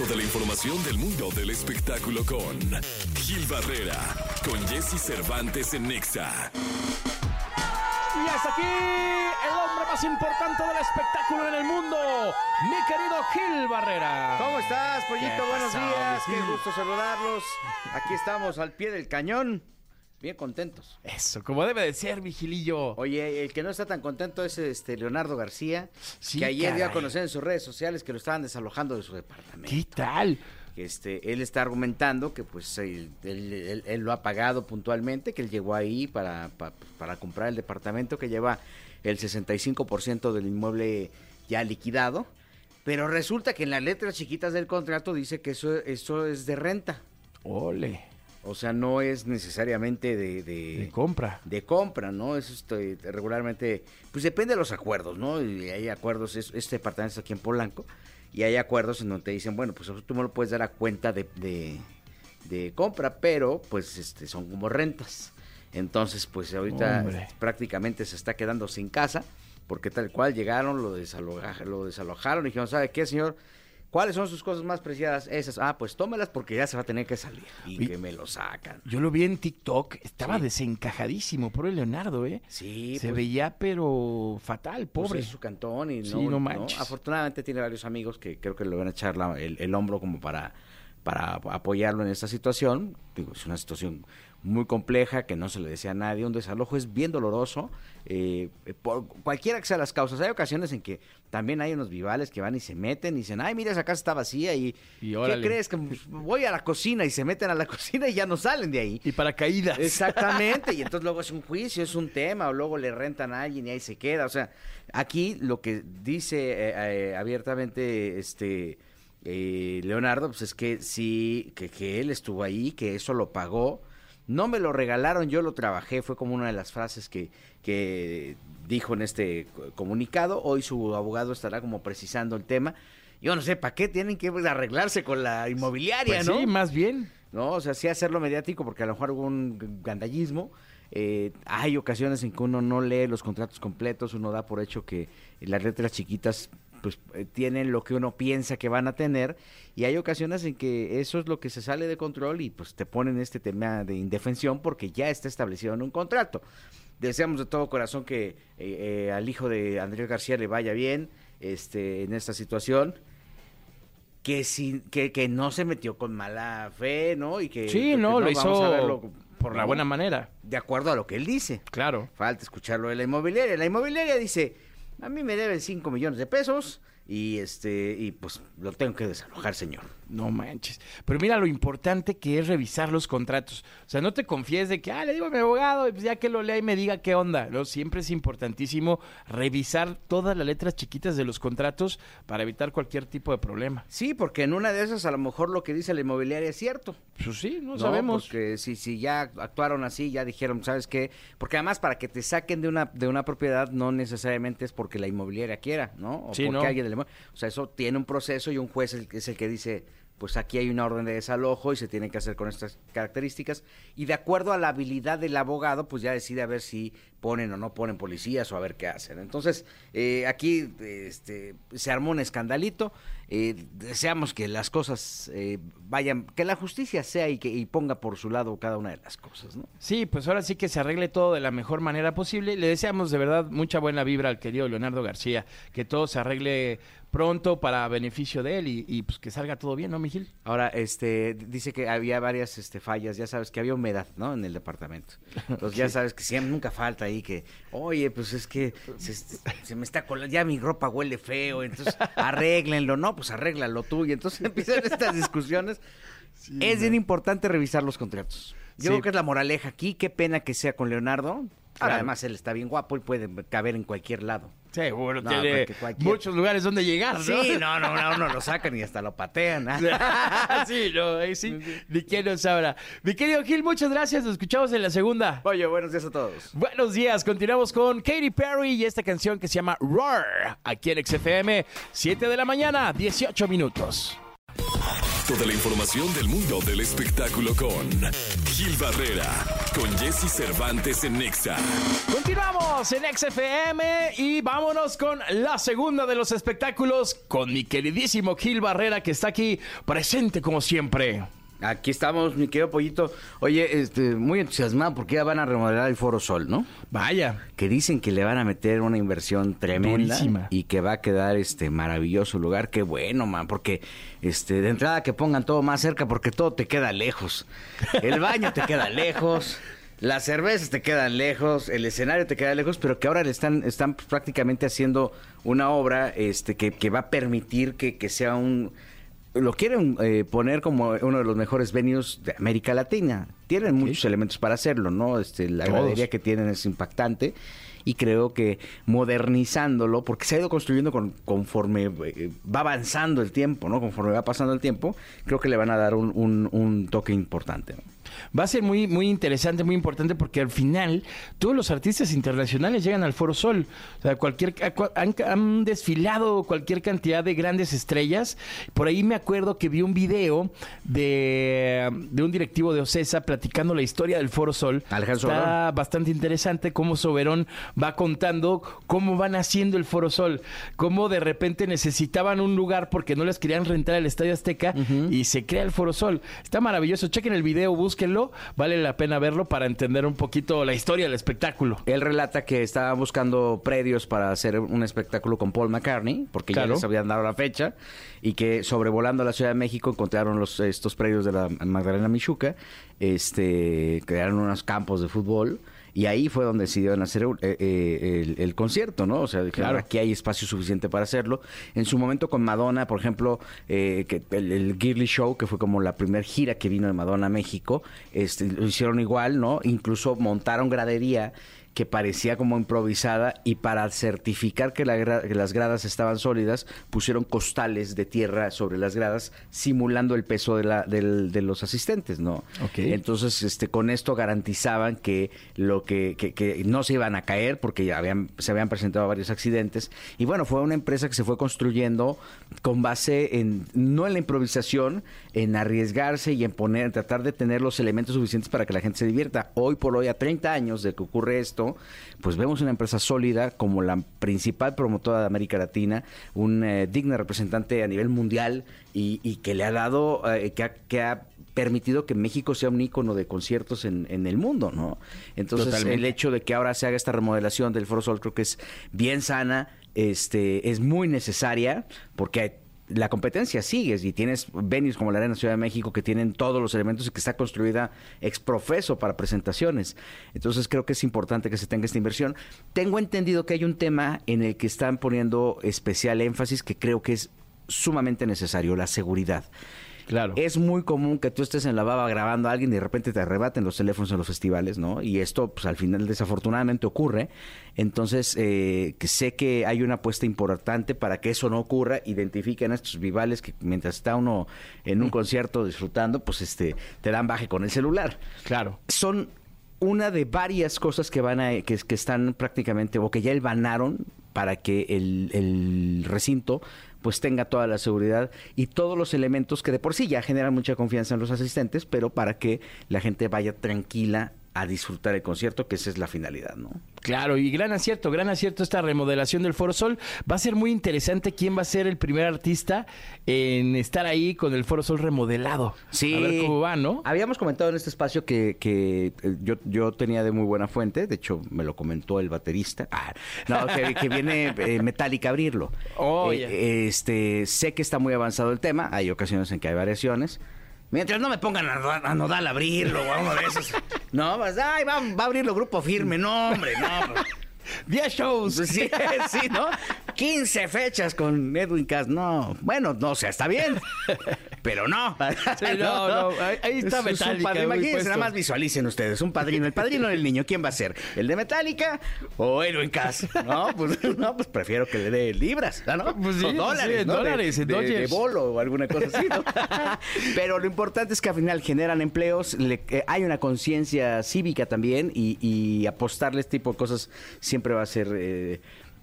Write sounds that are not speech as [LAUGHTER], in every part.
Toda la información del mundo del espectáculo con Gil Barrera, con Jesse Cervantes en Nexa. Y hasta aquí el hombre más importante del espectáculo en el mundo, mi querido Gil Barrera. ¿Cómo estás, Pollito? ¿Qué Buenos pasó, días. Qué gusto saludarlos. Aquí estamos al pie del cañón. Bien contentos. Eso, como debe de ser, Vigilillo. Oye, el que no está tan contento es este Leonardo García, Sí, que ayer dio a conocer en sus redes sociales que lo estaban desalojando de su departamento. ¿Qué tal? Este, él está argumentando que pues él, él- él- él lo ha pagado puntualmente, que él llegó ahí para, pa- para comprar el departamento que lleva el 65% del inmueble ya liquidado, pero resulta que en las letras chiquitas del contrato dice que eso, eso es de renta, Ole, o sea, no es necesariamente de, de- de compra. de compra, ¿no? Eso este, regularmente, pues depende de los acuerdos, ¿no? Y hay acuerdos, es- este departamento está aquí en Polanco, y hay acuerdos en donde te dicen, bueno, pues tú me lo puedes dar a cuenta de, de, de compra, pero pues este, son como rentas. Entonces, pues ahorita Hombre. prácticamente se está quedando sin casa, porque tal cual llegaron, lo, desaloja- lo desalojaron y dijeron, ¿sabe qué, señor? ¿Cuáles son sus cosas más preciadas? Esas. Ah, pues tómelas porque ya se va a tener que salir. Y Y- que me lo sacan. Yo lo vi en TikTok, estaba Sí. desencajadísimo, pobre Leonardo, ¿eh? Sí, Se pues, veía, pero fatal, pues, pobre. es su cantón y Sí, no, no no- manches. Afortunadamente tiene varios amigos que creo que le van a echar la- el, el hombro como para, para apoyarlo en esta situación. Digo, es una situación muy compleja que no se le decía a nadie. Un desalojo es bien doloroso. eh, por cualquiera que sean las causas. Hay ocasiones en que también hay unos vivales que van y se meten y dicen, ay, mira, esa casa está vacía y, Y ¿qué crees? Que voy a la cocina y se meten a la [LAUGHS] cocina y ya no salen de ahí. Y paracaídas. [LAUGHS] Exactamente, y entonces luego es un juicio, es un tema, o luego le rentan a alguien y ahí se queda. O sea, aquí lo que dice eh, eh, abiertamente este eh, Leonardo, pues es que sí, que, que él estuvo ahí, que eso lo pagó. No me lo regalaron, yo lo trabajé, fue como una de las frases que, que dijo en este co- comunicado. Hoy su abogado estará como precisando el tema. Yo no sé, ¿para qué tienen que arreglarse con la inmobiliaria, Pues no? sí, más bien. ¿no? O sea, sí hacerlo mediático porque a lo mejor hubo un gandallismo. Eh, hay ocasiones en que uno no lee los contratos completos, uno da por hecho que las letras chiquitas pues eh, tienen lo que uno piensa que van a tener y hay ocasiones en que eso es lo que se sale de control y pues te ponen este tema de indefensión porque ya está establecido en un contrato. Deseamos de todo corazón que eh, eh, al hijo de Andrés García le vaya bien este, en esta situación que, sí, que, que no se metió con mala fe, ¿no? Y que, Sí, que no, lo vamos a hizo verlo, por la buena manera. De acuerdo a lo que él dice. Claro. Falta escucharlo de la inmobiliaria. La inmobiliaria dice, a mí me deben 5 millones de pesos y este y pues lo tengo que desalojar, señor. No manches. Pero mira lo importante que es revisar los contratos. O sea, no te confíes de que, ah, le digo a mi abogado, y pues ya que lo lea y me diga qué onda. No, siempre es importantísimo revisar todas las letras chiquitas de los contratos para evitar cualquier tipo de problema. Sí, porque en una de esas a lo mejor lo que dice la inmobiliaria es cierto. Pues sí, no, No, sabemos. Porque si, si ya actuaron así, ya dijeron, ¿sabes qué? Porque además para que te saquen de una, de una propiedad no necesariamente es porque la inmobiliaria quiera, ¿no? O Sí, porque no. alguien de la inmo- O sea, eso tiene un proceso y un juez el- es el que dice, pues aquí hay una orden de desalojo y se tiene que hacer con estas características. Y de acuerdo a la habilidad del abogado, pues ya decide a ver si ponen o no ponen policías o a ver qué hacen. Entonces, eh, aquí este, se armó un escandalito. Eh, deseamos que las cosas eh, vayan, que la justicia sea y que y ponga por su lado cada una de las cosas, ¿no? Sí, pues ahora sí que se arregle todo de la mejor manera posible. Le deseamos de verdad mucha buena vibra al querido Leonardo García, que todo se arregle pronto para beneficio de él y, y, pues que salga todo bien, ¿no, Miguel? Ahora, este, dice que había varias este, fallas, ya sabes que había humedad, ¿no? En el departamento. [LAUGHS] Entonces ya sabes que siempre nunca falta ahí que, oye, pues es que se, se me está colando, ya mi ropa huele feo, entonces arréglenlo, ¿no? Pues arréglalo tú. Y entonces [LAUGHS] empiezan estas discusiones. es bien importante revisar los contratos. Yo Sí. creo que es la moraleja aquí, qué pena que sea con Leonardo. Claro. Además, él está bien guapo y puede caber en cualquier lado. Seguro, No, tiene cualquier- muchos lugares donde llegar, ¿no? Sí, no, no, no, no lo sacan y hasta lo patean. ¿ah? [LAUGHS] sí, no, ahí sí, ni quién nos sabrá. Mi querido Gil, muchas gracias, nos escuchamos en la segunda. Oye, buenos días a todos. Buenos días, continuamos con Katy Perry y esta canción que se llama Roar, aquí en XFM, 7 de la mañana, 18 minutos. Toda la información del mundo del espectáculo con Gil Barrera, con Jesse Cervantes en Nexa. Continuamos en XFM y vámonos con la segunda de los espectáculos con mi queridísimo Gil Barrera que está aquí presente como siempre. Aquí estamos, mi querido Pollito. Oye, este, muy entusiasmado porque ya van a remodelar el Foro Sol, ¿no? Vaya. Que dicen que le van a meter una inversión tremenda Durísima. y que va a quedar este maravilloso lugar. Qué bueno, man, porque este de entrada que pongan todo más cerca porque todo te queda lejos. El baño te queda lejos. Las cervezas te quedan lejos, el escenario te queda lejos, pero que ahora le están, están prácticamente haciendo una obra este, que, que va a permitir que, que sea un, lo quieren eh, poner como uno de los mejores venues de América Latina. Tienen muchos elementos para hacerlo, ¿no? Este, la Todos. gradería que tienen es impactante y creo que modernizándolo, porque se ha ido construyendo con- conforme eh, va avanzando el tiempo, ¿no? Conforme va pasando el tiempo, creo que le van a dar un, un- un toque importante. ¿no? Va a ser muy, muy interesante, muy importante porque al final todos los artistas internacionales llegan al Foro Sol. O sea, cualquier, han, han desfilado cualquier cantidad de grandes estrellas. Por ahí me acuerdo que vi un video de, de un directivo de Ocesa platicando la historia del Foro Sol. Alejandro Está Soberón. bastante interesante cómo Soberón va contando cómo van haciendo el Foro Sol. Cómo de repente necesitaban un lugar porque no les querían rentar el Estadio Azteca y se crea el Foro Sol. Está maravilloso. Chequen el video, búsquenlo. Vale la pena verlo para entender un poquito la historia del espectáculo. Él relata que estaba buscando predios para hacer un espectáculo con Paul McCartney, porque Claro. ya les habían dado la fecha, y que sobrevolando la Ciudad de México encontraron los, estos predios de la Magdalena Michuca, este, crearon unos campos de fútbol. Y ahí fue donde decidieron hacer eh, eh, el, el concierto, ¿no? O sea, Claro. aquí hay espacio suficiente para hacerlo. En su momento con Madonna, por ejemplo, eh, que el, el Girly Show, que fue como la primera gira que vino de Madonna a México, este, lo hicieron igual, ¿no? Incluso montaron gradería que parecía como improvisada y para certificar que, la gra- que las gradas estaban sólidas pusieron costales de tierra sobre las gradas simulando el peso de, la, del- de los asistentes, ¿no? Ok. Entonces, este, con esto garantizaban que lo que, que- que no se iban a caer porque ya habían, se habían presentado varios accidentes. Y bueno, fue una empresa que se fue construyendo con base en, no en la improvisación, en arriesgarse y en poner, en tratar de tener los elementos suficientes para que la gente se divierta. Hoy por hoy, a 30 años de que ocurre esto, pues vemos una empresa sólida como la principal promotora de América Latina, un eh, digna representante a nivel mundial y, y que le ha dado, eh, que ha- que ha permitido que México sea un ícono de conciertos en, en el mundo, ¿no? Entonces, Totalmente. el hecho de que ahora se haga esta remodelación del Foro Sol creo que es bien sana, este, es muy necesaria, porque hay- la competencia sigue y tienes venues como la Arena Ciudad de México que tienen todos los elementos y que está construida ex profeso para presentaciones. Entonces creo que es importante que se tenga esta inversión. Tengo entendido que hay un tema en el que están poniendo especial énfasis que creo que es sumamente necesario, la seguridad. Claro. Es muy común que tú estés en la baba grabando a alguien y de repente te arrebaten los teléfonos en los festivales, ¿no? Y esto, pues al final desafortunadamente ocurre. Entonces, eh, que sé que hay una apuesta importante para que eso no ocurra. Identifiquen a estos vivales que mientras está uno en un concierto disfrutando, pues este, te dan baje con el celular Claro. son una de varias cosas que van a que, que están prácticamente o que ya elvanaron para que el, el recinto pues tenga toda la seguridad y todos los elementos que de por sí ya generan mucha confianza en los asistentes, pero para que la gente vaya tranquila a disfrutar el concierto, que esa es la finalidad, ¿no? Claro, y gran acierto, gran acierto esta remodelación del Foro Sol. Va a ser muy interesante quién va a ser el primer artista en estar ahí con el Foro Sol remodelado. Sí. A ver cómo va, ¿no? Habíamos comentado en este espacio que, que, eh, yo, yo tenía de muy buena fuente, de hecho me lo comentó el baterista, Ah, no, que, que viene eh, Metallica a abrirlo. Oh, Eh, este, sé que está muy avanzado el tema, hay ocasiones en que hay variaciones. Mientras no me pongan a, a Nodal a abrirlo o a uno de esos. No, pues, ay, va, va a abrirlo Grupo Firme. No, hombre, no. [LAUGHS] pues. 10 shows. Pues sí, [LAUGHS] sí, ¿no? 15 fechas con Edwin Cass. No, bueno, no, o sea, está bien. [LAUGHS] Pero no. [LAUGHS] Sí, [LAUGHS] no, no, ahí- ahí está Es Metallica, muy Imagínense, nada más visualicen ustedes. Un padrino. El padrino del niño, ¿quién va a ser? ¿El de Metallica o Edwin Cass? No, [LAUGHS] pues, no, pues prefiero que le dé libras, ¿no? Pues sí, o sí, dólares, en ¿no? De- dólares, de, de Dodgers. bolo o alguna cosa así, ¿no? Pero lo importante es que al final generan empleos, le- eh, hay una conciencia cívica también y, y apostarle este tipo de cosas siempre va a ser eh,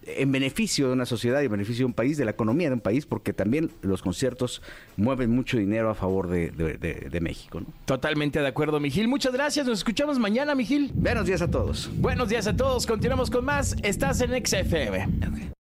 en beneficio de una sociedad y en beneficio de un país, de la economía de un país, porque también los conciertos mueven mucho dinero a favor de, de- de- de México. ¿no? Totalmente de acuerdo, Mijil. Muchas gracias. Nos escuchamos mañana, Mijil. Buenos días a todos. Buenos días a todos. Continuamos con más. Estás en XFM.